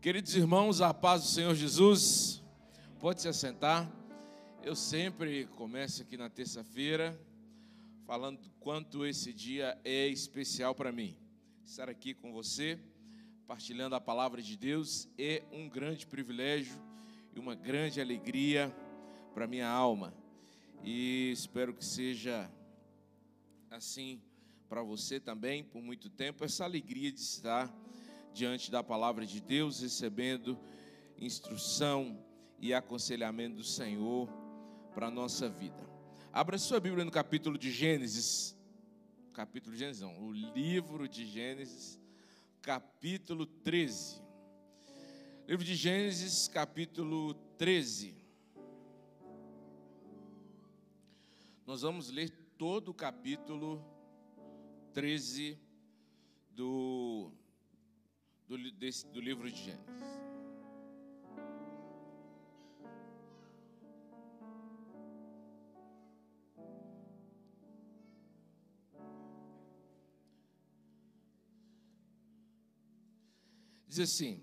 Queridos irmãos, a paz do Senhor Jesus, pode se assentar. Eu sempre começo aqui na terça-feira falando quanto esse dia é especial para mim. Estar aqui com você, partilhando a palavra de Deus, é um grande privilégio e uma grande alegria para minha alma. E espero que seja assim para você também por muito tempo, essa alegria de estar diante da palavra de Deus, recebendo instrução e aconselhamento do Senhor para a nossa vida. Abra sua Bíblia no capítulo de Gênesis, capítulo de Gênesis, não, o livro de Gênesis, capítulo 13. Livro de Gênesis, capítulo 13. Nós vamos ler todo o capítulo 13 do, do, desse, do livro de Gênesis. Diz assim: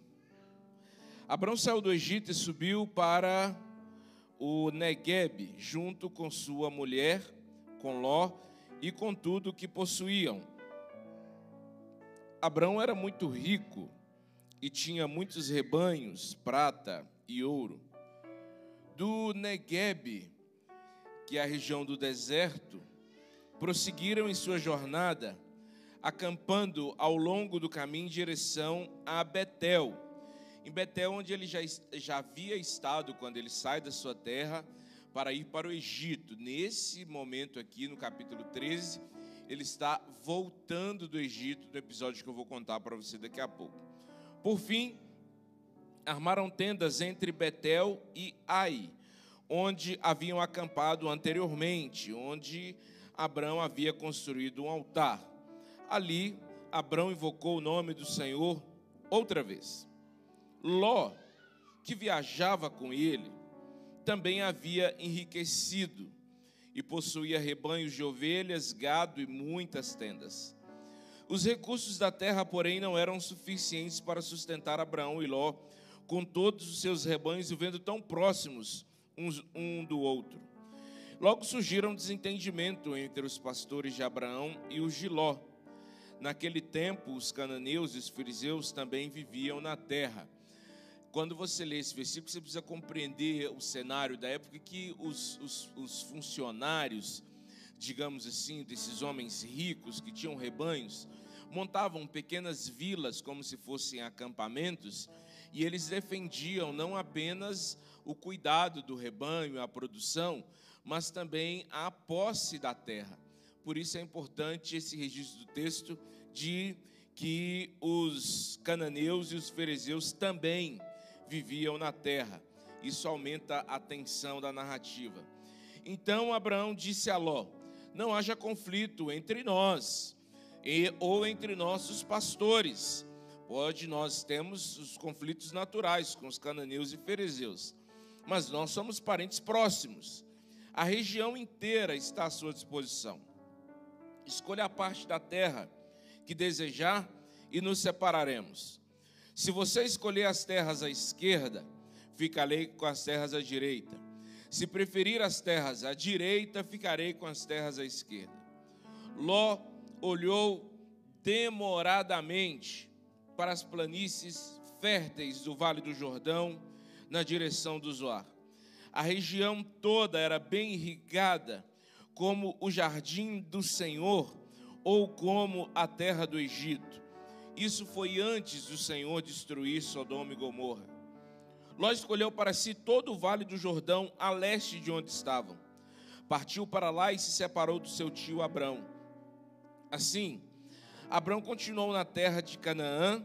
Abraão saiu do Egito e subiu para o Negueb, junto com sua mulher, com Ló e com tudo o que possuíam. Abraão era muito rico e tinha muitos rebanhos, prata e ouro. Do Negueb, que é a região do deserto, prosseguiram em sua jornada acampando ao longo do caminho em direção a Betel. Em Betel, onde ele já, já havia estado quando ele sai da sua terra para ir para o Egito. Nesse momento aqui, no capítulo 13, ele está voltando do Egito, no episódio que eu vou contar para você daqui a pouco. Por fim, armaram tendas entre Betel e Ai, onde haviam acampado anteriormente, onde Abraão havia construído um altar. Ali, Abraão invocou o nome do Senhor outra vez. Ló, que viajava com ele, também havia enriquecido e possuía rebanhos de ovelhas, gado e muitas tendas. Os recursos da terra, porém, não eram suficientes para sustentar Abraão e Ló, com todos os seus rebanhos vivendo tão próximos uns um do outro. Logo surgiram desentendimento entre os pastores de Abraão e os de Ló. Naquele tempo, os cananeus e os fariseus também viviam na terra. Quando você lê esse versículo, você precisa compreender o cenário da época que os, os, os funcionários, digamos assim, desses homens ricos que tinham rebanhos, montavam pequenas vilas como se fossem acampamentos, e eles defendiam não apenas o cuidado do rebanho, a produção, mas também a posse da terra. Por isso é importante esse registro do texto de que os cananeus e os fariseus também viviam na terra. Isso aumenta a tensão da narrativa. Então Abraão disse a Ló: Não haja conflito entre nós e, ou entre nossos pastores. Pode, nós temos os conflitos naturais com os cananeus e fariseus, mas nós somos parentes próximos. A região inteira está à sua disposição. Escolha a parte da terra que desejar e nos separaremos. Se você escolher as terras à esquerda, ficarei com as terras à direita. Se preferir as terras à direita, ficarei com as terras à esquerda. Ló olhou demoradamente para as planícies férteis do Vale do Jordão, na direção do Zoar. A região toda era bem irrigada como o jardim do Senhor ou como a terra do Egito. Isso foi antes do Senhor destruir Sodoma e Gomorra. Ló escolheu para si todo o vale do Jordão a leste de onde estavam. Partiu para lá e se separou do seu tio Abrão. Assim, Abrão continuou na terra de Canaã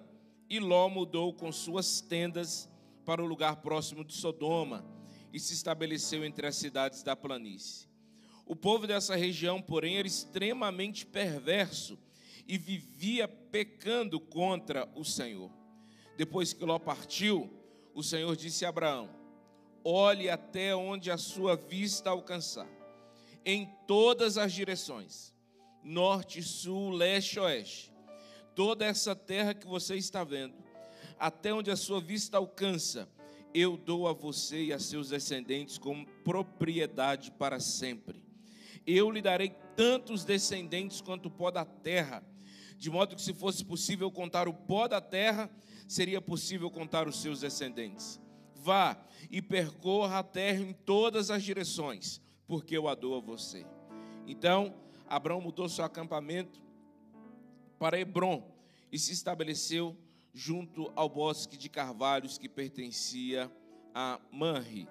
e Ló mudou com suas tendas para o lugar próximo de Sodoma e se estabeleceu entre as cidades da planície. O povo dessa região, porém, era extremamente perverso e vivia pecando contra o Senhor. Depois que Ló partiu, o Senhor disse a Abraão: Olhe até onde a sua vista alcançar, em todas as direções, norte, sul, leste, oeste, toda essa terra que você está vendo, até onde a sua vista alcança, eu dou a você e a seus descendentes como propriedade para sempre. Eu lhe darei tantos descendentes quanto o pó da terra, de modo que se fosse possível contar o pó da terra, seria possível contar os seus descendentes. Vá e percorra a terra em todas as direções, porque eu a dou a você. Então, Abraão mudou seu acampamento para Hebron e se estabeleceu junto ao bosque de carvalhos que pertencia a Manri,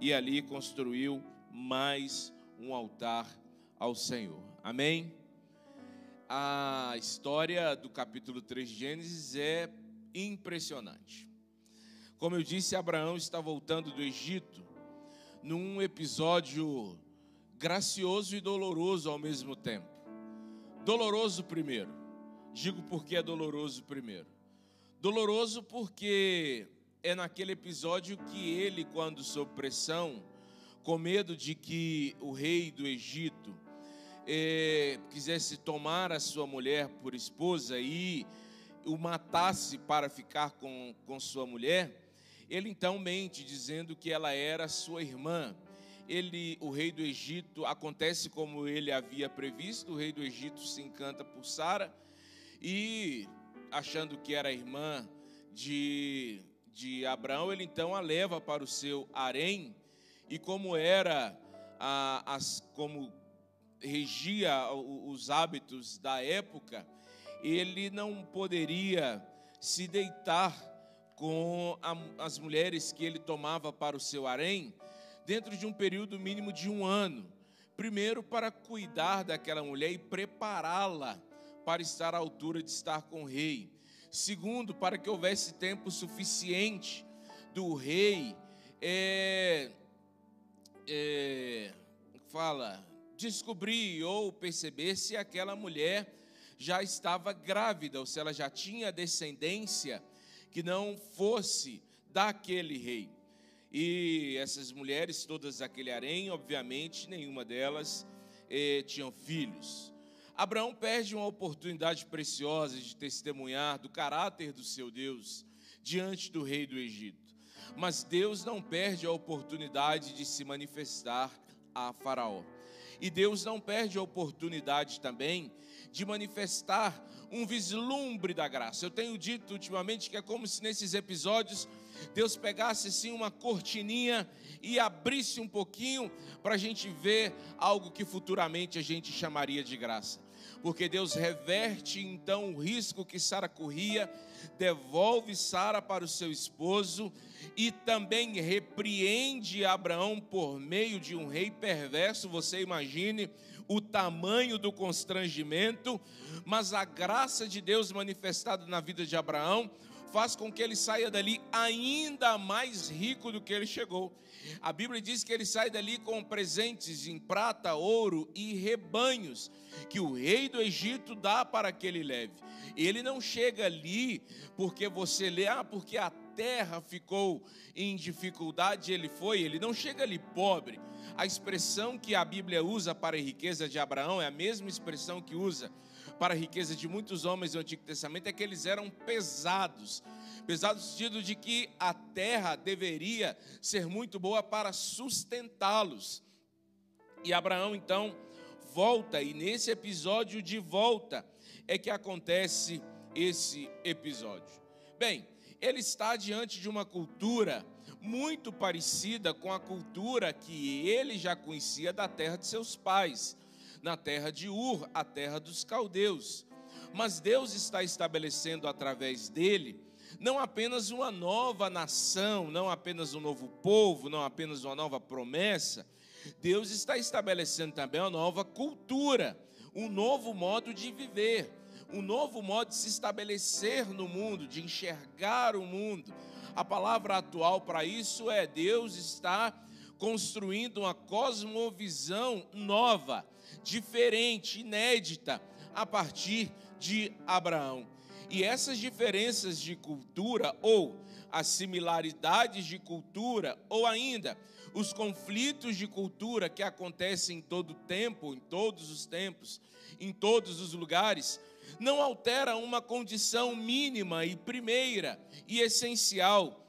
e ali construiu mais um altar ao Senhor. Amém? A história do capítulo 3 de Gênesis é impressionante. Como eu disse, Abraão está voltando do Egito num episódio gracioso e doloroso ao mesmo tempo. Doloroso primeiro. Digo porque é doloroso primeiro. Doloroso porque é naquele episódio que ele, quando sob pressão, com medo de que o rei do Egito é, quisesse tomar a sua mulher por esposa e o matasse para ficar com, com sua mulher, ele então mente dizendo que ela era sua irmã. Ele, o rei do Egito, acontece como ele havia previsto, o rei do Egito se encanta por Sara e achando que era irmã de, de Abraão, ele então a leva para o seu harém, e como era, a, as, como regia os hábitos da época, ele não poderia se deitar com a, as mulheres que ele tomava para o seu harém, dentro de um período mínimo de um ano. Primeiro, para cuidar daquela mulher e prepará-la para estar à altura de estar com o rei. Segundo, para que houvesse tempo suficiente do rei é, é, fala descobrir ou perceber se aquela mulher já estava grávida ou se ela já tinha descendência que não fosse daquele rei. E essas mulheres, todas daquele harém, obviamente, nenhuma delas eh, tinham filhos. Abraão perde uma oportunidade preciosa de testemunhar do caráter do seu Deus diante do rei do Egito. Mas Deus não perde a oportunidade de se manifestar a Faraó. E Deus não perde a oportunidade também de manifestar um vislumbre da graça. Eu tenho dito ultimamente que é como se nesses episódios Deus pegasse assim uma cortininha e abrisse um pouquinho para a gente ver algo que futuramente a gente chamaria de graça porque Deus reverte então o risco que Sara corria, devolve Sara para o seu esposo e também repreende Abraão por meio de um rei perverso. Você imagine o tamanho do constrangimento, mas a graça de Deus manifestada na vida de Abraão faz com que ele saia dali ainda mais rico do que ele chegou. A Bíblia diz que ele sai dali com presentes em prata, ouro e rebanhos, que o rei do Egito dá para que ele leve. Ele não chega ali porque você lê, ah, porque a terra ficou em dificuldade, ele foi, ele não chega ali pobre. A expressão que a Bíblia usa para a riqueza de Abraão é a mesma expressão que usa para a riqueza de muitos homens do Antigo Testamento é que eles eram pesados. Pesados no sentido de que a terra deveria ser muito boa para sustentá-los. E Abraão então volta, e nesse episódio de volta é que acontece esse episódio. Bem, ele está diante de uma cultura muito parecida com a cultura que ele já conhecia da terra de seus pais na terra de Ur, a terra dos caldeus. Mas Deus está estabelecendo através dele não apenas uma nova nação, não apenas um novo povo, não apenas uma nova promessa, Deus está estabelecendo também uma nova cultura, um novo modo de viver, um novo modo de se estabelecer no mundo, de enxergar o mundo. A palavra atual para isso é Deus está construindo uma cosmovisão nova, diferente, inédita, a partir de Abraão. E essas diferenças de cultura, ou as similaridades de cultura, ou ainda os conflitos de cultura que acontecem em todo tempo, em todos os tempos, em todos os lugares, não altera uma condição mínima e primeira e essencial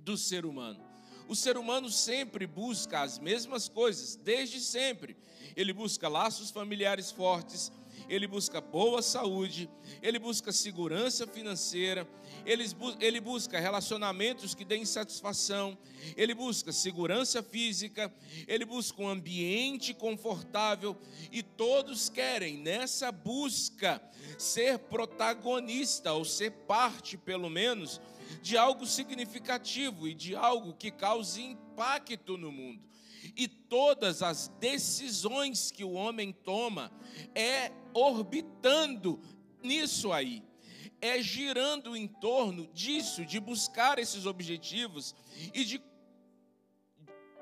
do ser humano. O ser humano sempre busca as mesmas coisas, desde sempre. Ele busca laços familiares fortes, ele busca boa saúde, ele busca segurança financeira, ele, ele busca relacionamentos que deem satisfação, ele busca segurança física, ele busca um ambiente confortável e todos querem nessa busca ser protagonista ou ser parte, pelo menos, de algo significativo e de algo que cause impacto no mundo. E todas as decisões que o homem toma é orbitando nisso aí, é girando em torno disso, de buscar esses objetivos e de,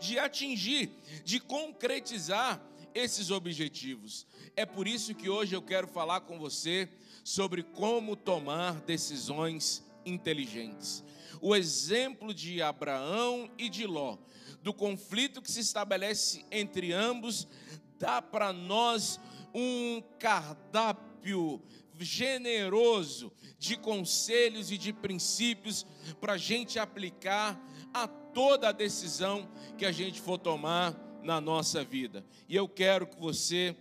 de atingir, de concretizar esses objetivos. É por isso que hoje eu quero falar com você sobre como tomar decisões inteligentes. O exemplo de Abraão e de Ló, do conflito que se estabelece entre ambos, dá para nós um cardápio generoso de conselhos e de princípios para a gente aplicar a toda a decisão que a gente for tomar na nossa vida. E eu quero que você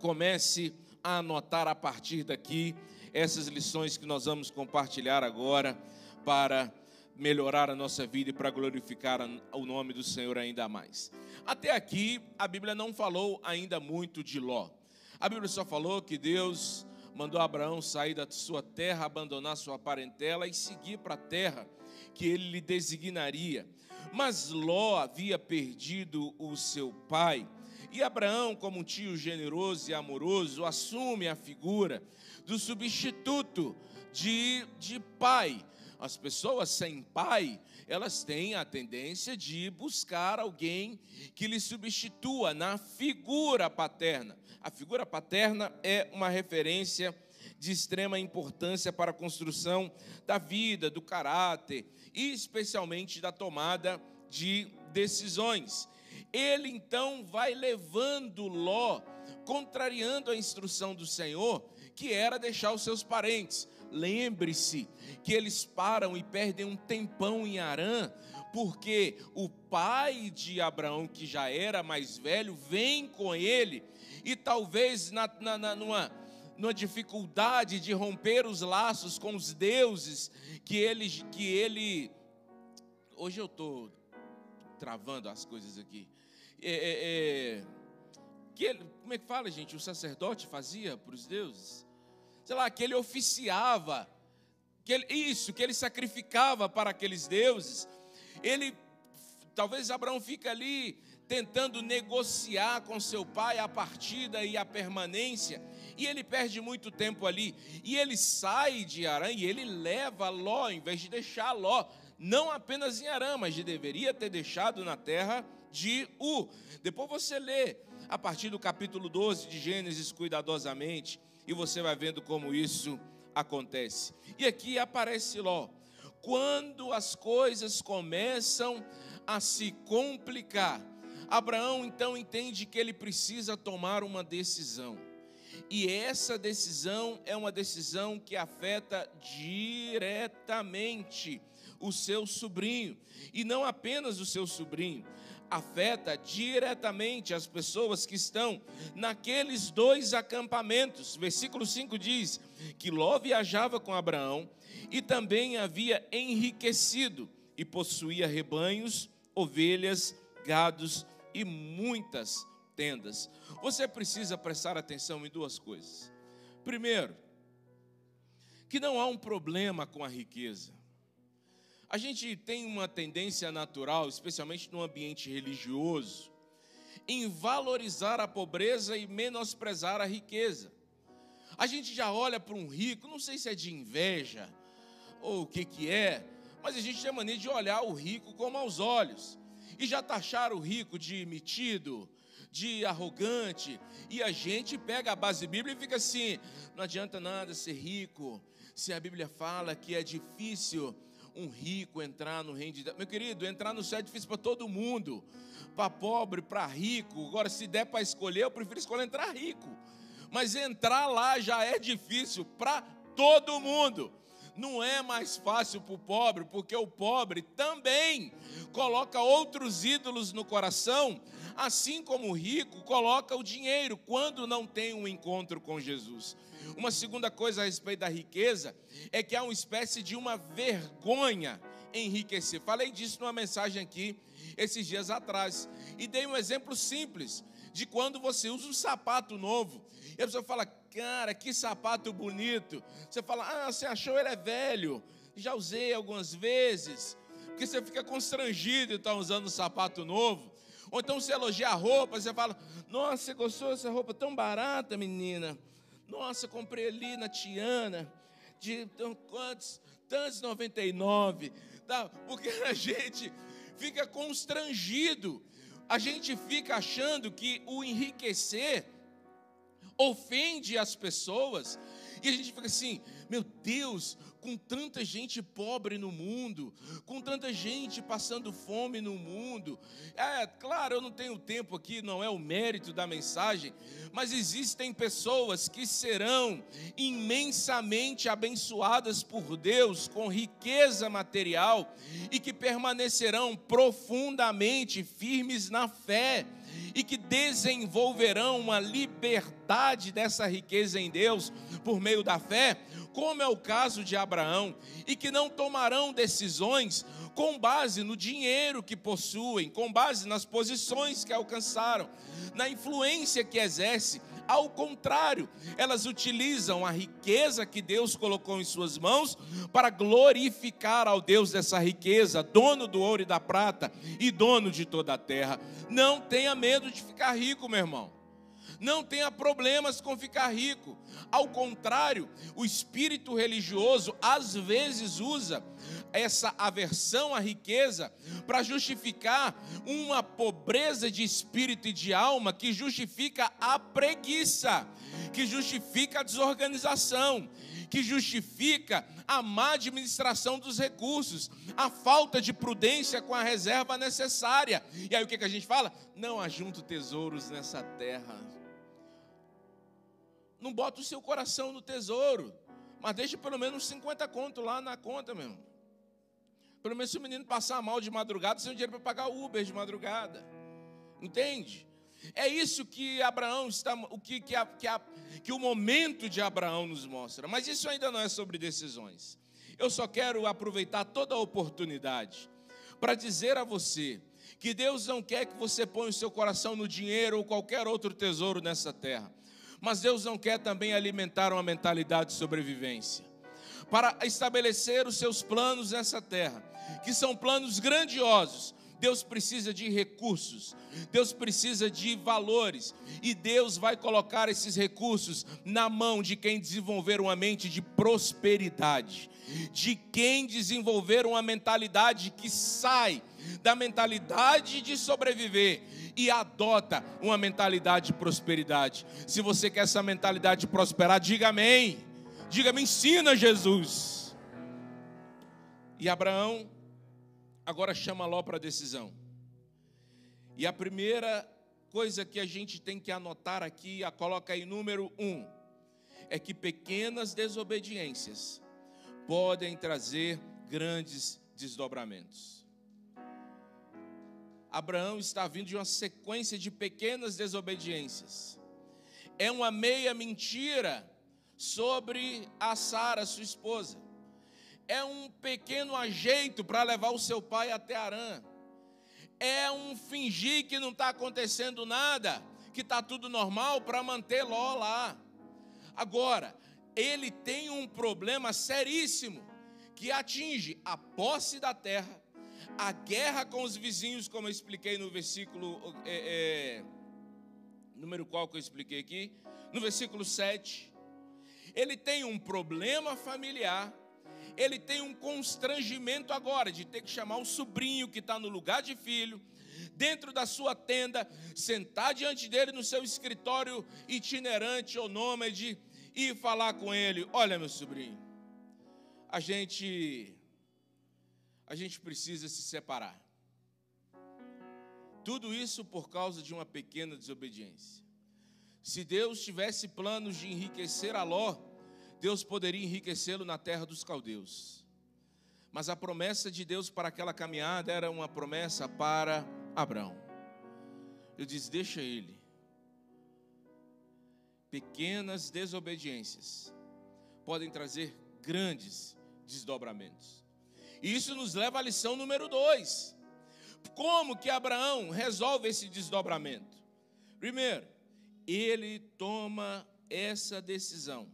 comece a anotar a partir daqui essas lições que nós vamos compartilhar agora para melhorar a nossa vida e para glorificar o nome do Senhor ainda mais. Até aqui, a Bíblia não falou ainda muito de Ló. A Bíblia só falou que Deus mandou Abraão sair da sua terra, abandonar sua parentela e seguir para a terra que ele lhe designaria. Mas Ló havia perdido o seu pai. E Abraão, como um tio generoso e amoroso, assume a figura do substituto de, de pai. As pessoas sem pai, elas têm a tendência de buscar alguém que lhe substitua na figura paterna. A figura paterna é uma referência de extrema importância para a construção da vida, do caráter e especialmente da tomada de decisões. Ele então vai levando Ló, contrariando a instrução do Senhor, que era deixar os seus parentes. Lembre-se que eles param e perdem um tempão em Arã, porque o pai de Abraão, que já era mais velho, vem com ele, e talvez na, na, na, numa, numa dificuldade de romper os laços com os deuses que ele, que ele hoje eu estou travando as coisas aqui. É, é, é, que ele, como é que fala, gente? O sacerdote fazia para os deuses? sei lá, que ele oficiava, que ele, isso, que ele sacrificava para aqueles deuses. Ele, talvez Abraão fica ali tentando negociar com seu pai a partida e a permanência, e ele perde muito tempo ali, e ele sai de Arã e ele leva Ló, em vez de deixar Ló, não apenas em Arã, mas de deveria ter deixado na terra de U. Depois você lê a partir do capítulo 12 de Gênesis cuidadosamente, e você vai vendo como isso acontece. E aqui aparece Ló. Quando as coisas começam a se complicar, Abraão então entende que ele precisa tomar uma decisão. E essa decisão é uma decisão que afeta diretamente o seu sobrinho, e não apenas o seu sobrinho, afeta diretamente as pessoas que estão naqueles dois acampamentos. Versículo 5 diz que Ló viajava com Abraão e também havia enriquecido e possuía rebanhos, ovelhas, gados e muitas tendas. Você precisa prestar atenção em duas coisas. Primeiro, que não há um problema com a riqueza. A gente tem uma tendência natural, especialmente no ambiente religioso, em valorizar a pobreza e menosprezar a riqueza. A gente já olha para um rico, não sei se é de inveja ou o que que é, mas a gente tem a mania de olhar o rico como aos olhos e já taxar o rico de metido, de arrogante, e a gente pega a base bíblica e fica assim: não adianta nada ser rico, se a Bíblia fala que é difícil um rico entrar no reino de Deus. Meu querido, entrar no céu é difícil para todo mundo, para pobre, para rico. Agora, se der para escolher, eu prefiro escolher entrar rico, mas entrar lá já é difícil para todo mundo. Não é mais fácil para o pobre, porque o pobre também coloca outros ídolos no coração, assim como o rico coloca o dinheiro quando não tem um encontro com Jesus. Uma segunda coisa a respeito da riqueza é que há uma espécie de uma vergonha enriquecer. Falei disso numa mensagem aqui esses dias atrás e dei um exemplo simples de quando você usa um sapato novo e a pessoa fala, cara, que sapato bonito. Você fala, ah, você achou ele é velho. Já usei algumas vezes. Porque você fica constrangido de estar usando um sapato novo. Ou então você elogia a roupa, você fala, nossa, você gostou dessa roupa tão barata, menina? Nossa, comprei ali na Tiana, de quantos? Tantos 99. Tá? Porque a gente fica constrangido. A gente fica achando que o enriquecer ofende as pessoas, e a gente fica assim: meu Deus, com tanta gente pobre no mundo, com tanta gente passando fome no mundo. É, claro, eu não tenho tempo aqui, não é o mérito da mensagem, mas existem pessoas que serão imensamente abençoadas por Deus com riqueza material e que permanecerão profundamente firmes na fé e que desenvolverão uma liberdade dessa riqueza em Deus por meio da fé, como é o caso de Abraão, e que não tomarão decisões com base no dinheiro que possuem, com base nas posições que alcançaram, na influência que exerce. Ao contrário, elas utilizam a riqueza que Deus colocou em suas mãos para glorificar ao Deus dessa riqueza, dono do ouro e da prata e dono de toda a terra. Não tenha medo de ficar rico, meu irmão. Não tenha problemas com ficar rico. Ao contrário, o espírito religioso às vezes usa essa aversão à riqueza para justificar uma pobreza de espírito e de alma que justifica a preguiça, que justifica a desorganização, que justifica a má administração dos recursos, a falta de prudência com a reserva necessária. E aí o que, que a gente fala? Não ajunto tesouros nessa terra. Não bota o seu coração no tesouro, mas deixa pelo menos 50 conto lá na conta, meu irmão. Pelo menos se o menino passar mal de madrugada, você tem dinheiro para pagar o Uber de madrugada. Entende? É isso que Abraão está, o que, que, a, que, a, que o momento de Abraão nos mostra. Mas isso ainda não é sobre decisões. Eu só quero aproveitar toda a oportunidade para dizer a você que Deus não quer que você ponha o seu coração no dinheiro ou qualquer outro tesouro nessa terra. Mas Deus não quer também alimentar uma mentalidade de sobrevivência. Para estabelecer os seus planos nessa terra, que são planos grandiosos. Deus precisa de recursos, Deus precisa de valores, e Deus vai colocar esses recursos na mão de quem desenvolver uma mente de prosperidade, de quem desenvolver uma mentalidade que sai da mentalidade de sobreviver e adota uma mentalidade de prosperidade. Se você quer essa mentalidade de prosperar, diga amém. Diga, me ensina, Jesus. E Abraão agora chama Ló para a decisão. E a primeira coisa que a gente tem que anotar aqui, a coloca aí número um, é que pequenas desobediências podem trazer grandes desdobramentos. Abraão está vindo de uma sequência de pequenas desobediências. É uma meia mentira sobre a Sara, sua esposa é um pequeno ajeito para levar o seu pai até Arã. É um fingir que não está acontecendo nada, que está tudo normal para manter Ló lá. Agora, ele tem um problema seríssimo que atinge a posse da terra, a guerra com os vizinhos, como eu expliquei no versículo. É, é, número qual que eu expliquei aqui? No versículo 7. Ele tem um problema familiar ele tem um constrangimento agora de ter que chamar o sobrinho que está no lugar de filho, dentro da sua tenda, sentar diante dele no seu escritório itinerante ou nômade e falar com ele: Olha, meu sobrinho, a gente, a gente precisa se separar. Tudo isso por causa de uma pequena desobediência. Se Deus tivesse planos de enriquecer a Ló, Deus poderia enriquecê-lo na terra dos caldeus. Mas a promessa de Deus para aquela caminhada era uma promessa para Abraão. Eu disse: deixa ele. Pequenas desobediências podem trazer grandes desdobramentos. E isso nos leva à lição número dois. Como que Abraão resolve esse desdobramento? Primeiro, ele toma essa decisão,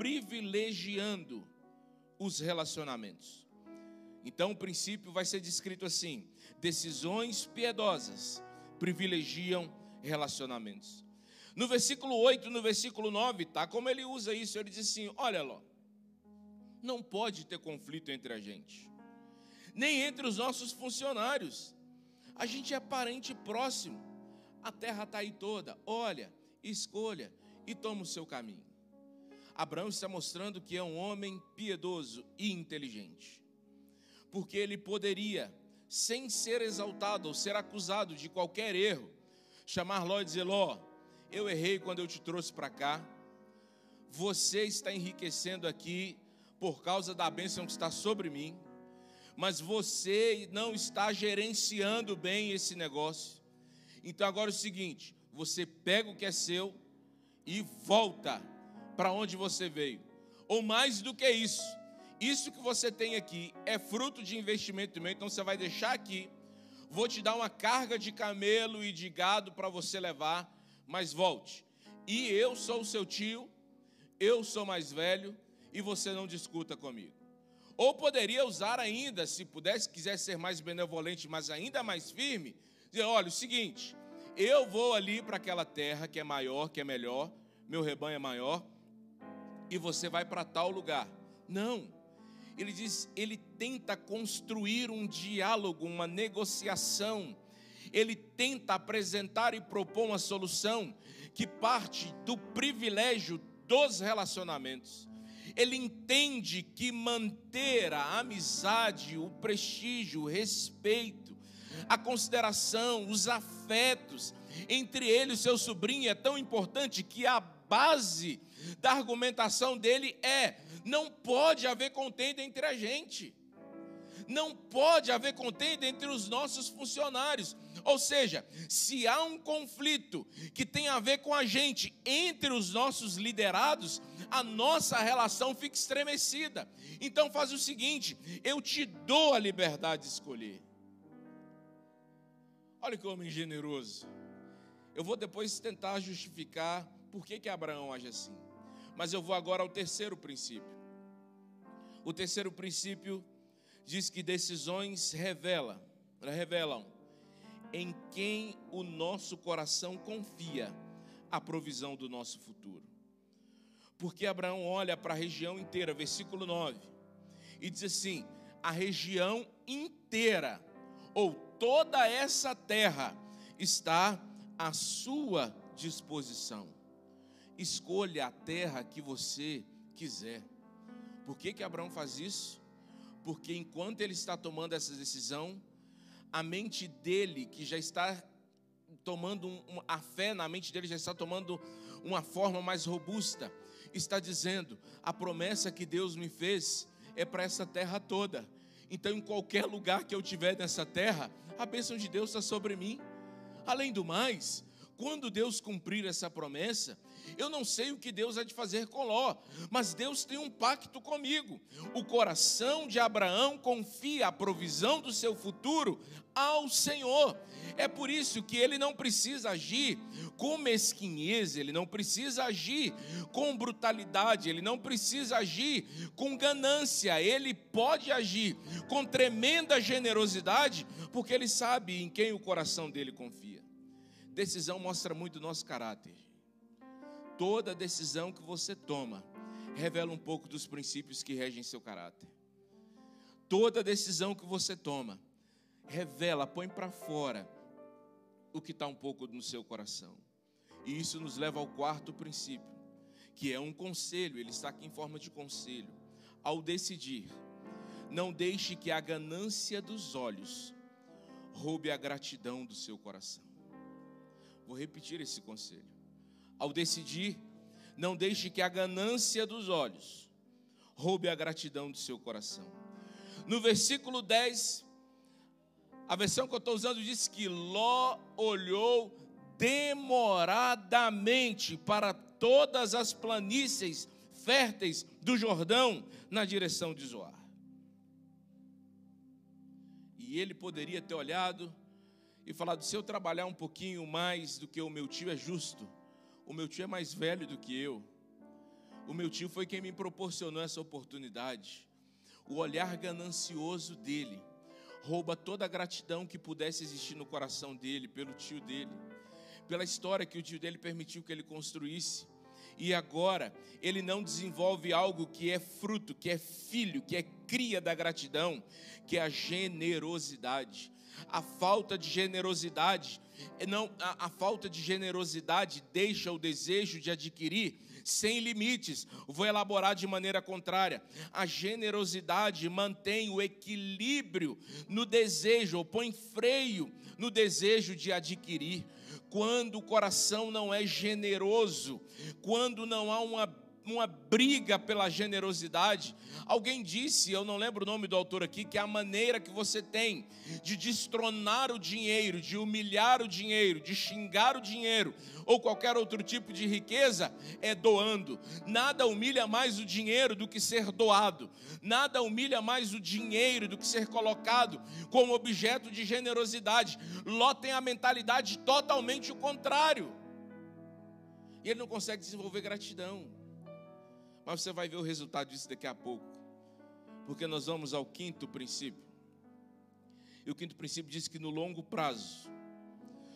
privilegiando os relacionamentos. Então o princípio vai ser descrito assim: decisões piedosas privilegiam relacionamentos. No versículo 8, no versículo 9, tá como ele usa isso, ele diz assim: "Olha, Ló, não pode ter conflito entre a gente, nem entre os nossos funcionários. A gente é parente próximo. A terra está aí toda. Olha, escolha e toma o seu caminho. Abraão está mostrando que é um homem piedoso e inteligente, porque ele poderia, sem ser exaltado ou ser acusado de qualquer erro, chamar Ló e dizer: Ló, eu errei quando eu te trouxe para cá, você está enriquecendo aqui por causa da bênção que está sobre mim, mas você não está gerenciando bem esse negócio. Então agora é o seguinte: você pega o que é seu e volta para onde você veio. Ou mais do que isso, isso que você tem aqui é fruto de investimento meu, então você vai deixar aqui. Vou te dar uma carga de camelo e de gado para você levar, mas volte. E eu sou o seu tio, eu sou mais velho, e você não discuta comigo. Ou poderia usar ainda, se pudesse, quisesse ser mais benevolente, mas ainda mais firme, dizer: olha, o seguinte, eu vou ali para aquela terra que é maior, que é melhor, meu rebanho é maior, e você vai para tal lugar. Não. Ele diz, ele tenta construir um diálogo, uma negociação. Ele tenta apresentar e propor uma solução que parte do privilégio dos relacionamentos ele entende que manter a amizade, o prestígio, o respeito, a consideração, os afetos entre ele e seu sobrinho é tão importante que a base da argumentação dele é: não pode haver contenda entre a gente. Não pode haver contenda entre os nossos funcionários. Ou seja, se há um conflito que tem a ver com a gente entre os nossos liderados, a nossa relação fica estremecida. Então faz o seguinte: eu te dou a liberdade de escolher. Olha que homem generoso. Eu vou depois tentar justificar por que, que Abraão age assim. Mas eu vou agora ao terceiro princípio. O terceiro princípio diz que decisões revela, revelam em quem o nosso coração confia a provisão do nosso futuro. Porque Abraão olha para a região inteira, versículo 9, e diz assim: a região inteira, ou toda essa terra, está à sua disposição. Escolha a terra que você quiser. Por que, que Abraão faz isso? Porque enquanto ele está tomando essa decisão, a mente dele, que já está tomando um, a fé na mente dele já está tomando uma forma mais robusta, está dizendo: a promessa que Deus me fez é para essa terra toda. Então, em qualquer lugar que eu tiver nessa terra, a bênção de Deus está sobre mim. Além do mais, quando Deus cumprir essa promessa, eu não sei o que Deus há de fazer com Ló, mas Deus tem um pacto comigo. O coração de Abraão confia a provisão do seu futuro ao Senhor. É por isso que ele não precisa agir com mesquinhez, ele não precisa agir com brutalidade, ele não precisa agir com ganância, ele pode agir com tremenda generosidade, porque ele sabe em quem o coração dele confia. Decisão mostra muito o nosso caráter toda decisão que você toma revela um pouco dos princípios que regem seu caráter. Toda decisão que você toma revela, põe para fora o que está um pouco no seu coração. E isso nos leva ao quarto princípio, que é um conselho, ele está aqui em forma de conselho. Ao decidir, não deixe que a ganância dos olhos roube a gratidão do seu coração. Vou repetir esse conselho ao decidir, não deixe que a ganância dos olhos roube a gratidão do seu coração. No versículo 10, a versão que eu estou usando diz que Ló olhou demoradamente para todas as planícies férteis do Jordão na direção de Zoar. E ele poderia ter olhado e falado: se eu trabalhar um pouquinho mais do que o meu tio é justo, o meu tio é mais velho do que eu, o meu tio foi quem me proporcionou essa oportunidade. O olhar ganancioso dele rouba toda a gratidão que pudesse existir no coração dele, pelo tio dele, pela história que o tio dele permitiu que ele construísse. E agora, ele não desenvolve algo que é fruto, que é filho, que é cria da gratidão, que é a generosidade. A falta de generosidade, não, a, a falta de generosidade deixa o desejo de adquirir sem limites. Vou elaborar de maneira contrária. A generosidade mantém o equilíbrio no desejo, ou põe freio no desejo de adquirir. Quando o coração não é generoso, quando não há uma uma briga pela generosidade. Alguém disse, eu não lembro o nome do autor aqui, que a maneira que você tem de destronar o dinheiro, de humilhar o dinheiro, de xingar o dinheiro ou qualquer outro tipo de riqueza é doando. Nada humilha mais o dinheiro do que ser doado. Nada humilha mais o dinheiro do que ser colocado como objeto de generosidade. Ló tem a mentalidade totalmente o contrário. E ele não consegue desenvolver gratidão. Mas você vai ver o resultado disso daqui a pouco. Porque nós vamos ao quinto princípio. E o quinto princípio diz que no longo prazo,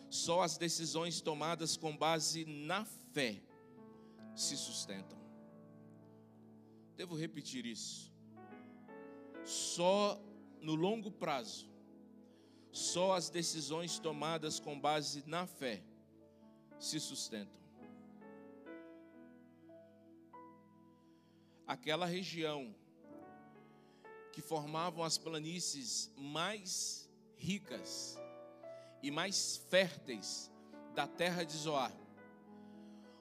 só as decisões tomadas com base na fé se sustentam. Devo repetir isso. Só no longo prazo, só as decisões tomadas com base na fé se sustentam. Aquela região que formavam as planícies mais ricas e mais férteis da terra de Zoar,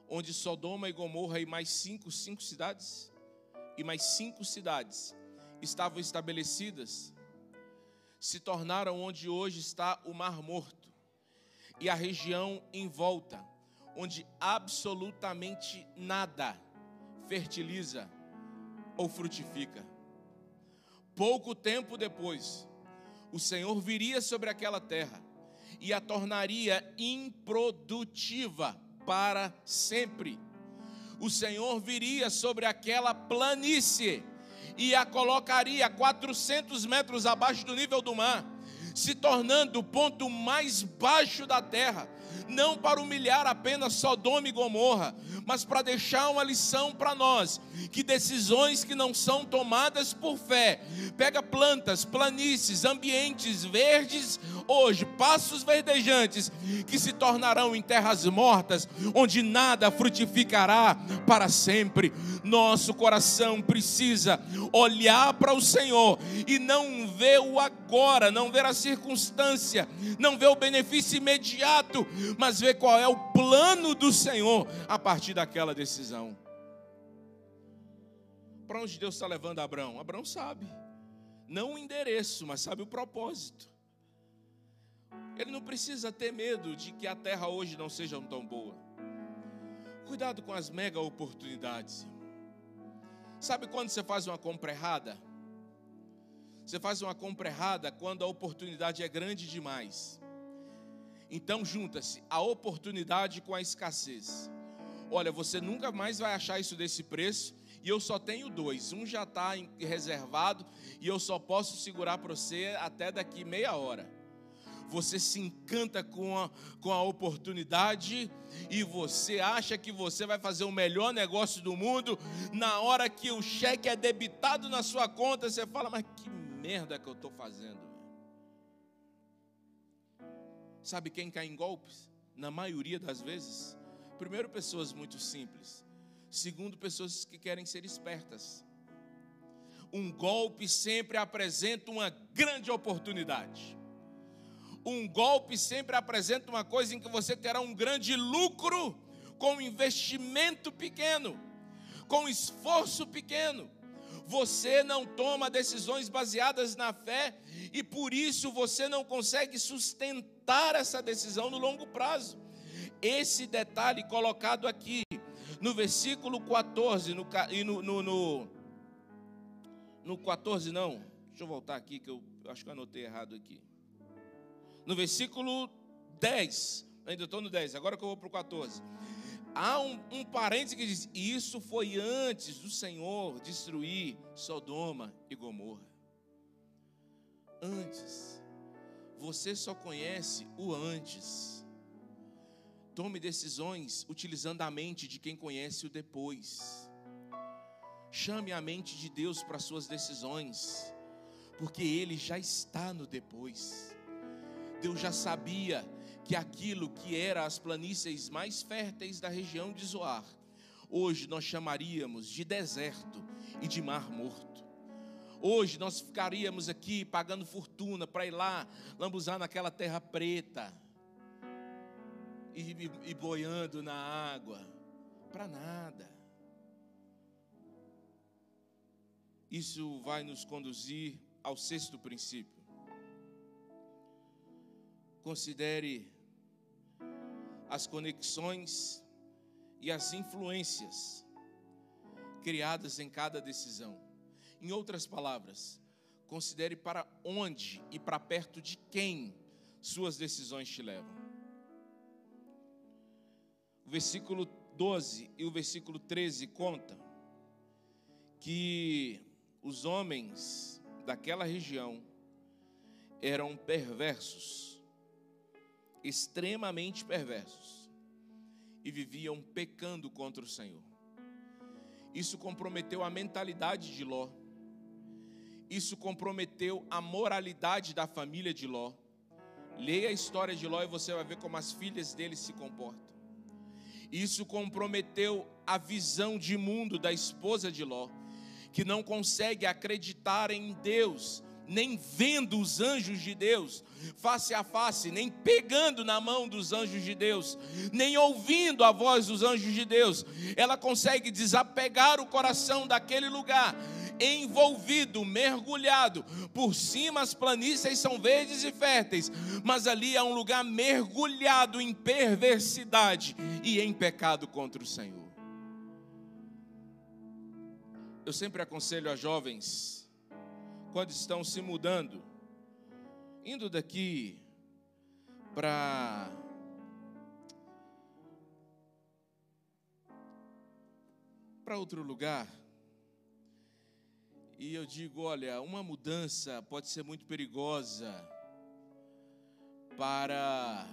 onde Sodoma e Gomorra e mais cinco, cinco cidades e mais cinco cidades estavam estabelecidas, se tornaram onde hoje está o Mar Morto e a região em volta, onde absolutamente nada fertiliza ou frutifica. Pouco tempo depois, o Senhor viria sobre aquela terra e a tornaria improdutiva para sempre. O Senhor viria sobre aquela planície e a colocaria 400 metros abaixo do nível do mar, se tornando o ponto mais baixo da terra não para humilhar apenas Sodoma e Gomorra, mas para deixar uma lição para nós, que decisões que não são tomadas por fé, pega plantas, planícies, ambientes verdes, hoje, passos verdejantes, que se tornarão em terras mortas, onde nada frutificará para sempre. Nosso coração precisa olhar para o Senhor e não ver o agora, não ver a circunstância, não ver o benefício imediato, mas ver qual é o plano do Senhor a partir daquela decisão. Para onde Deus está levando Abraão? Abraão sabe, não o endereço, mas sabe o propósito. Ele não precisa ter medo de que a terra hoje não seja tão boa. Cuidado com as mega oportunidades. Sabe quando você faz uma compra errada? Você faz uma compra errada quando a oportunidade é grande demais. Então junta-se a oportunidade com a escassez. Olha, você nunca mais vai achar isso desse preço e eu só tenho dois. Um já está reservado e eu só posso segurar para você até daqui meia hora. Você se encanta com a, com a oportunidade e você acha que você vai fazer o melhor negócio do mundo. Na hora que o cheque é debitado na sua conta, você fala: Mas que merda que eu estou fazendo? Sabe quem cai em golpes? Na maioria das vezes. Primeiro, pessoas muito simples. Segundo, pessoas que querem ser espertas. Um golpe sempre apresenta uma grande oportunidade. Um golpe sempre apresenta uma coisa em que você terá um grande lucro com investimento pequeno, com esforço pequeno. Você não toma decisões baseadas na fé e por isso você não consegue sustentar essa decisão no longo prazo. Esse detalhe colocado aqui no versículo 14 no, e no, no, no, no 14 não, deixa eu voltar aqui que eu acho que eu anotei errado aqui. No versículo 10, ainda estou no 10, agora que eu vou para o 14 há um, um parênteses que diz: Isso foi antes do Senhor destruir Sodoma e Gomorra. Antes. Você só conhece o antes. Tome decisões utilizando a mente de quem conhece o depois. Chame a mente de Deus para suas decisões, porque Ele já está no depois. Deus já sabia que aquilo que era as planícies mais férteis da região de Zoar, hoje nós chamaríamos de deserto e de mar morto. Hoje nós ficaríamos aqui pagando fortuna para ir lá lambuzar naquela terra preta e, e, e boiando na água, para nada. Isso vai nos conduzir ao sexto princípio. Considere as conexões e as influências criadas em cada decisão. Em outras palavras, considere para onde e para perto de quem suas decisões te levam. O versículo 12 e o versículo 13 conta que os homens daquela região eram perversos extremamente perversos e viviam pecando contra o Senhor. Isso comprometeu a mentalidade de Ló. Isso comprometeu a moralidade da família de Ló. Leia a história de Ló e você vai ver como as filhas dele se comportam. Isso comprometeu a visão de mundo da esposa de Ló, que não consegue acreditar em Deus nem vendo os anjos de Deus face a face, nem pegando na mão dos anjos de Deus, nem ouvindo a voz dos anjos de Deus, ela consegue desapegar o coração daquele lugar, envolvido, mergulhado. Por cima as planícies são verdes e férteis, mas ali é um lugar mergulhado em perversidade e em pecado contra o Senhor. Eu sempre aconselho a jovens quando estão se mudando, indo daqui para para outro lugar. E eu digo, olha, uma mudança pode ser muito perigosa para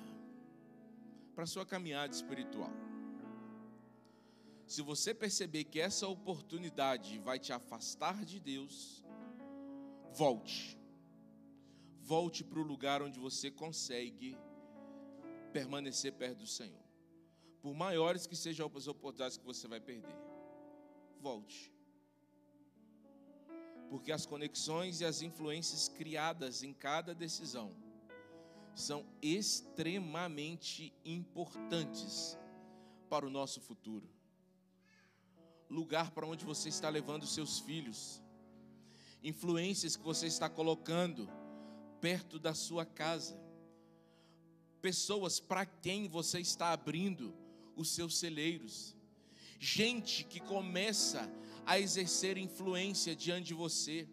para sua caminhada espiritual. Se você perceber que essa oportunidade vai te afastar de Deus, volte. Volte para o lugar onde você consegue permanecer perto do Senhor. Por maiores que sejam as oportunidades que você vai perder, volte. Porque as conexões e as influências criadas em cada decisão são extremamente importantes para o nosso futuro. Lugar para onde você está levando seus filhos influências que você está colocando perto da sua casa, pessoas para quem você está abrindo os seus celeiros, gente que começa a exercer influência diante de você.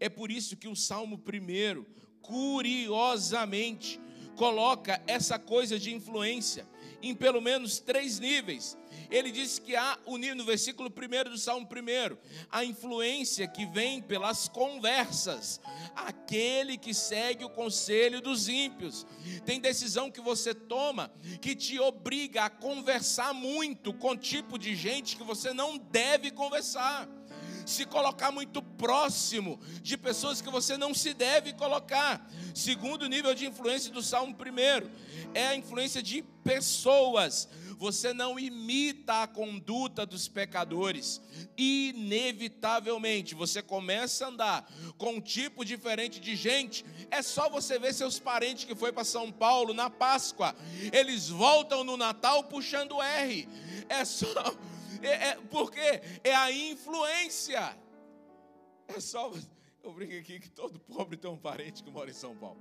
É por isso que o Salmo primeiro, curiosamente, coloca essa coisa de influência em pelo menos três níveis ele diz que há, no versículo 1 do Salmo 1, a influência que vem pelas conversas, aquele que segue o conselho dos ímpios. Tem decisão que você toma que te obriga a conversar muito com tipo de gente que você não deve conversar. Se colocar muito próximo de pessoas que você não se deve colocar. Segundo nível de influência do Salmo primeiro é a influência de pessoas. Você não imita a conduta dos pecadores. Inevitavelmente, você começa a andar com um tipo diferente de gente. É só você ver seus parentes que foi para São Paulo na Páscoa. Eles voltam no Natal puxando R. É só é, é, porque é a influência. É só. Eu brinco aqui que todo pobre tem um parente que mora em São Paulo.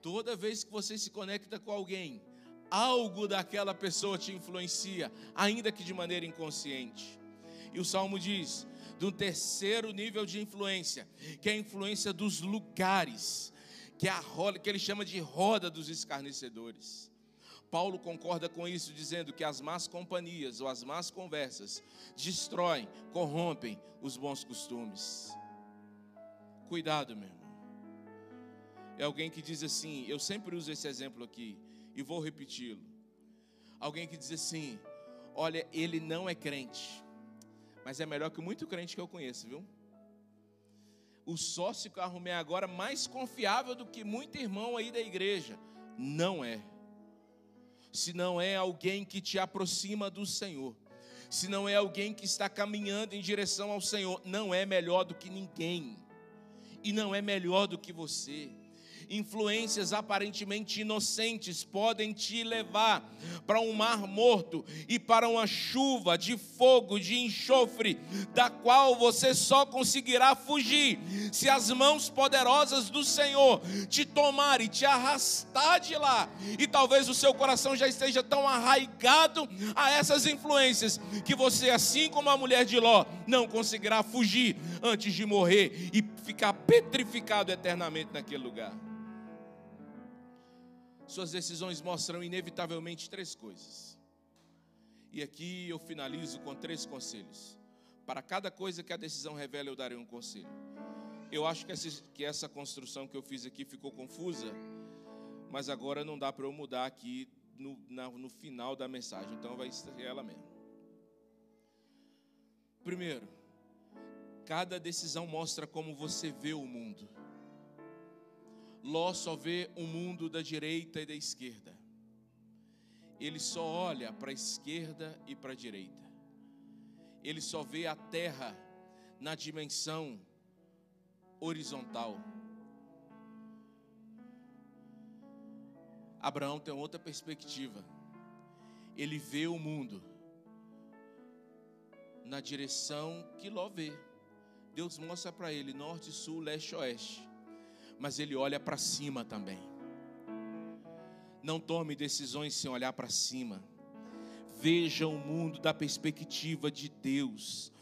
Toda vez que você se conecta com alguém, algo daquela pessoa te influencia, ainda que de maneira inconsciente. E o salmo diz: um terceiro nível de influência, que é a influência dos lugares, que é a roda, que ele chama de roda dos escarnecedores. Paulo concorda com isso, dizendo que as más companhias ou as más conversas destroem, corrompem os bons costumes. Cuidado, meu irmão. É alguém que diz assim, eu sempre uso esse exemplo aqui e vou repeti-lo. Alguém que diz assim: olha, ele não é crente, mas é melhor que muito crente que eu conheço, viu? O sócio que eu arrumei agora, mais confiável do que muito irmão aí da igreja, não é se não é alguém que te aproxima do Senhor, se não é alguém que está caminhando em direção ao Senhor, não é melhor do que ninguém, e não é melhor do que você influências aparentemente inocentes podem te levar para um mar morto e para uma chuva de fogo, de enxofre, da qual você só conseguirá fugir se as mãos poderosas do Senhor te tomar e te arrastar de lá. E talvez o seu coração já esteja tão arraigado a essas influências que você, assim como a mulher de Ló, não conseguirá fugir antes de morrer e ficar petrificado eternamente naquele lugar. Suas decisões mostram inevitavelmente três coisas. E aqui eu finalizo com três conselhos. Para cada coisa que a decisão revela, eu darei um conselho. Eu acho que essa, que essa construção que eu fiz aqui ficou confusa, mas agora não dá para eu mudar aqui no, na, no final da mensagem, então vai ser ela mesmo. Primeiro, cada decisão mostra como você vê o mundo. Ló só vê o um mundo da direita e da esquerda. Ele só olha para a esquerda e para a direita. Ele só vê a terra na dimensão horizontal. Abraão tem outra perspectiva. Ele vê o mundo na direção que Ló vê. Deus mostra para ele norte, sul, leste, oeste mas ele olha para cima também. Não tome decisões sem olhar para cima. Veja o mundo da perspectiva de Deus.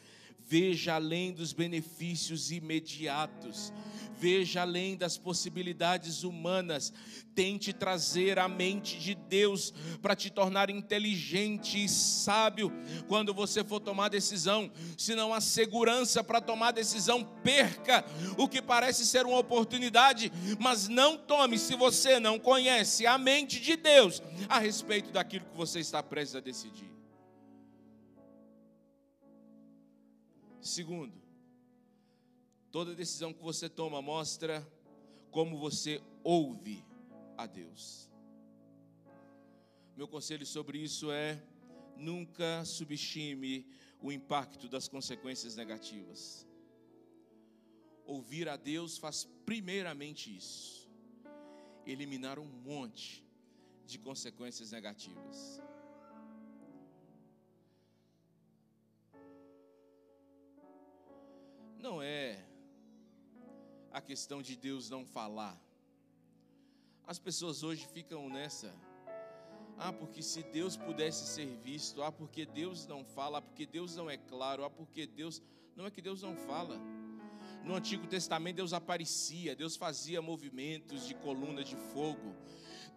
Veja além dos benefícios imediatos veja além das possibilidades humanas, tente trazer a mente de Deus para te tornar inteligente e sábio quando você for tomar decisão. Se não há segurança para tomar decisão, perca o que parece ser uma oportunidade, mas não tome se você não conhece a mente de Deus a respeito daquilo que você está prestes a decidir. Segundo, Toda decisão que você toma mostra como você ouve a Deus. Meu conselho sobre isso é: nunca subestime o impacto das consequências negativas. Ouvir a Deus faz primeiramente isso, eliminar um monte de consequências negativas. Não é a questão de Deus não falar. As pessoas hoje ficam nessa. Ah, porque se Deus pudesse ser visto, ah, porque Deus não fala, ah, porque Deus não é claro, ah, porque Deus. Não é que Deus não fala. No Antigo Testamento, Deus aparecia, Deus fazia movimentos de coluna de fogo,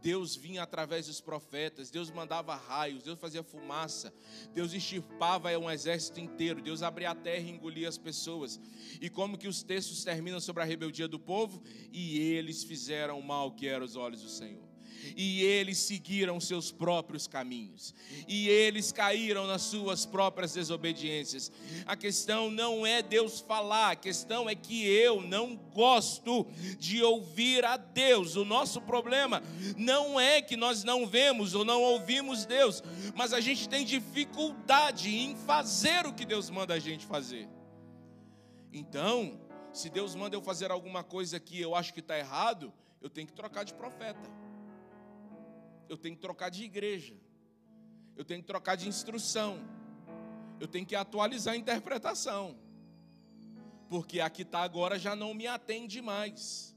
Deus vinha através dos profetas, Deus mandava raios, Deus fazia fumaça, Deus extirpava um exército inteiro, Deus abria a terra e engolia as pessoas. E como que os textos terminam sobre a rebeldia do povo? E eles fizeram o mal que era os olhos do Senhor. E eles seguiram seus próprios caminhos, e eles caíram nas suas próprias desobediências. A questão não é Deus falar, a questão é que eu não gosto de ouvir a Deus. O nosso problema não é que nós não vemos ou não ouvimos Deus, mas a gente tem dificuldade em fazer o que Deus manda a gente fazer. Então, se Deus manda eu fazer alguma coisa que eu acho que está errado, eu tenho que trocar de profeta, eu tenho que trocar de igreja, eu tenho que trocar de instrução, eu tenho que atualizar a interpretação, porque a que está agora já não me atende mais.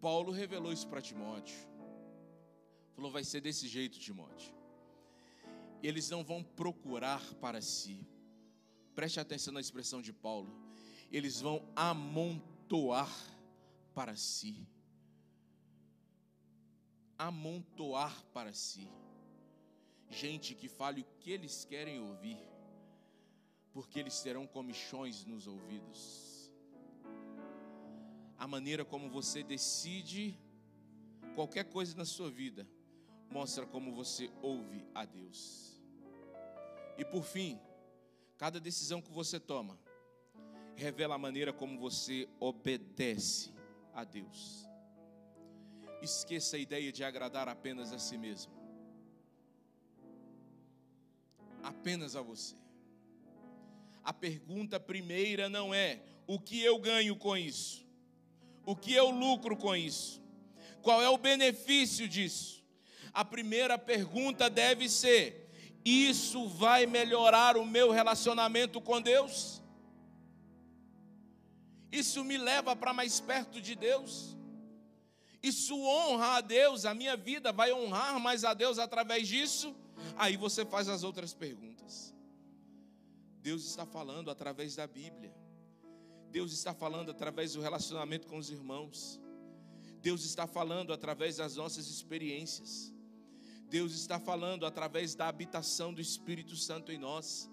Paulo revelou isso para Timóteo, falou: vai ser desse jeito, Timóteo. Eles não vão procurar para si, preste atenção na expressão de Paulo eles vão amontoar para si. Amontoar para si. Gente que fale o que eles querem ouvir, porque eles terão comichões nos ouvidos. A maneira como você decide qualquer coisa na sua vida mostra como você ouve a Deus. E por fim, cada decisão que você toma revela a maneira como você obedece a Deus. Esqueça a ideia de agradar apenas a si mesmo, apenas a você. A pergunta primeira não é o que eu ganho com isso, o que eu lucro com isso, qual é o benefício disso. A primeira pergunta deve ser: isso vai melhorar o meu relacionamento com Deus? Isso me leva para mais perto de Deus. Isso honra a Deus, a minha vida vai honrar mais a Deus através disso. Aí você faz as outras perguntas. Deus está falando através da Bíblia. Deus está falando através do relacionamento com os irmãos. Deus está falando através das nossas experiências. Deus está falando através da habitação do Espírito Santo em nós.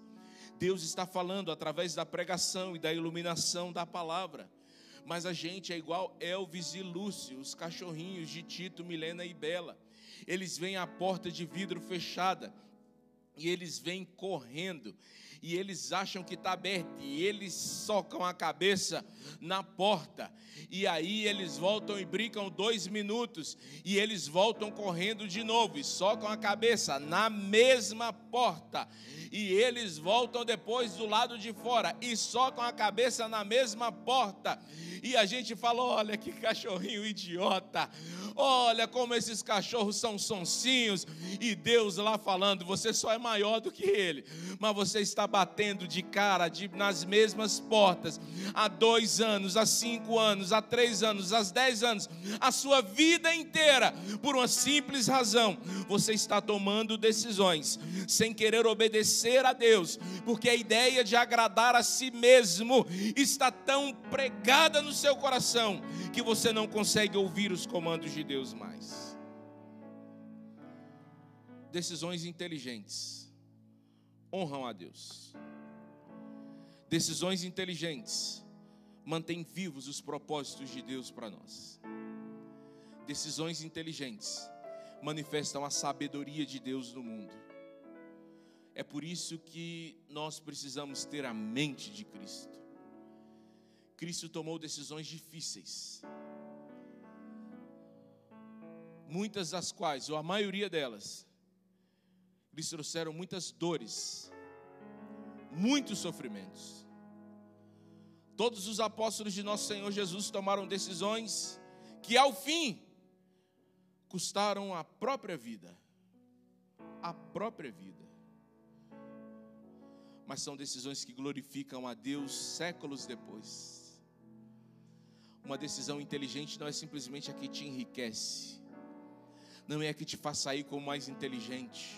Deus está falando através da pregação e da iluminação da palavra. Mas a gente é igual Elvis e Lúcio, os cachorrinhos de Tito, Milena e Bela. Eles vêm à porta de vidro fechada e eles vêm correndo e eles acham que está aberto e eles socam a cabeça na porta e aí eles voltam e brincam dois minutos e eles voltam correndo de novo e socam a cabeça na mesma porta e eles voltam depois do lado de fora e socam a cabeça na mesma porta. E a gente fala: olha que cachorrinho idiota, olha como esses cachorros são sonsinhos. E Deus lá falando: você só é maior do que ele, mas você está batendo de cara de, nas mesmas portas. Há dois anos, há cinco anos, há três anos, há dez anos, a sua vida inteira, por uma simples razão: você está tomando decisões sem querer obedecer a Deus, porque a ideia de agradar a si mesmo está tão pregada no seu coração que você não consegue ouvir os comandos de Deus mais. Decisões inteligentes honram a Deus. Decisões inteligentes mantêm vivos os propósitos de Deus para nós. Decisões inteligentes manifestam a sabedoria de Deus no mundo. É por isso que nós precisamos ter a mente de Cristo. Cristo tomou decisões difíceis, muitas das quais, ou a maioria delas, lhes trouxeram muitas dores, muitos sofrimentos. Todos os apóstolos de nosso Senhor Jesus tomaram decisões que, ao fim, custaram a própria vida. A própria vida mas são decisões que glorificam a Deus séculos depois. Uma decisão inteligente não é simplesmente a que te enriquece, não é a que te faz sair como mais inteligente.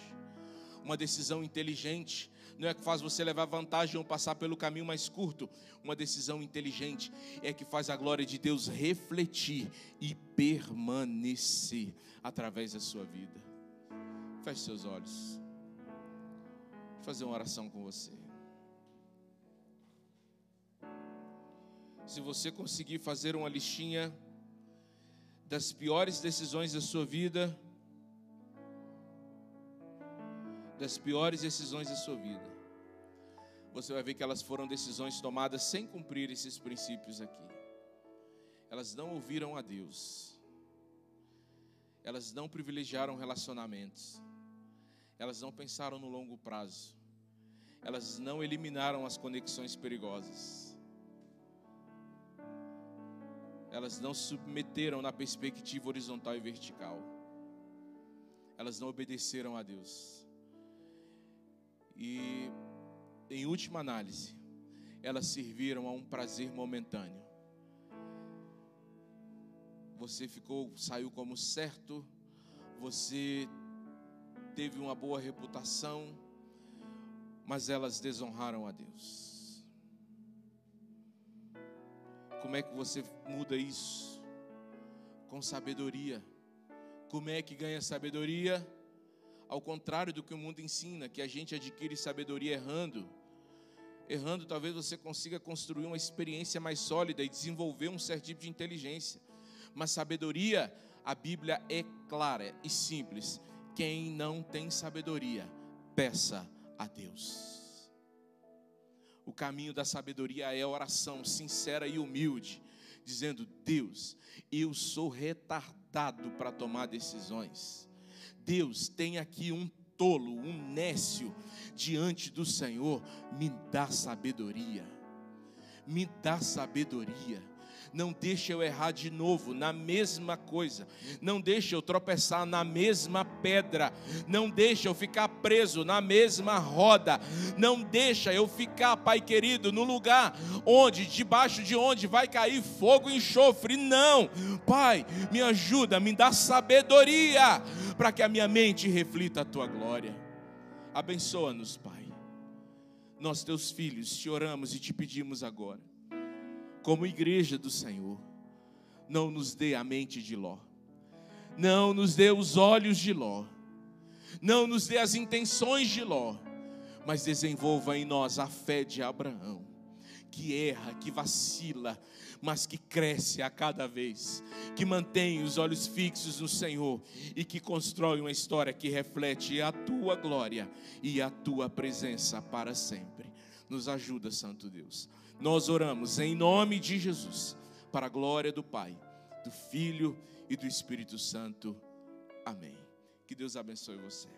Uma decisão inteligente não é que faz você levar vantagem ou passar pelo caminho mais curto. Uma decisão inteligente é que faz a glória de Deus refletir e permanecer através da sua vida. Feche seus olhos. Vou fazer uma oração com você. se você conseguir fazer uma listinha das piores decisões da sua vida, das piores decisões da sua vida, você vai ver que elas foram decisões tomadas sem cumprir esses princípios aqui. Elas não ouviram a Deus. Elas não privilegiaram relacionamentos. Elas não pensaram no longo prazo. Elas não eliminaram as conexões perigosas. Elas não submeteram na perspectiva horizontal e vertical. Elas não obedeceram a Deus. E, em última análise, elas serviram a um prazer momentâneo. Você ficou, saiu como certo, você teve uma boa reputação, mas elas desonraram a Deus. Como é que você muda isso? Com sabedoria. Como é que ganha sabedoria? Ao contrário do que o mundo ensina, que a gente adquire sabedoria errando. Errando, talvez você consiga construir uma experiência mais sólida e desenvolver um certo tipo de inteligência. Mas sabedoria, a Bíblia é clara e simples. Quem não tem sabedoria, peça a Deus. O caminho da sabedoria é oração sincera e humilde, dizendo: Deus, eu sou retardado para tomar decisões. Deus tem aqui um tolo, um nécio diante do Senhor, me dá sabedoria. Me dá sabedoria não deixe eu errar de novo na mesma coisa, não deixe eu tropeçar na mesma pedra, não deixe eu ficar preso na mesma roda, não deixa eu ficar, Pai querido, no lugar onde, debaixo de onde vai cair fogo e enxofre, não, Pai, me ajuda, me dá sabedoria, para que a minha mente reflita a Tua glória, abençoa-nos, Pai, nós teus filhos, te oramos e te pedimos agora, como igreja do Senhor, não nos dê a mente de Ló, não nos dê os olhos de Ló, não nos dê as intenções de Ló, mas desenvolva em nós a fé de Abraão, que erra, que vacila, mas que cresce a cada vez, que mantém os olhos fixos no Senhor e que constrói uma história que reflete a tua glória e a tua presença para sempre. Nos ajuda, Santo Deus nós oramos em nome de Jesus, para a glória do Pai, do Filho e do Espírito Santo. Amém. Que Deus abençoe você.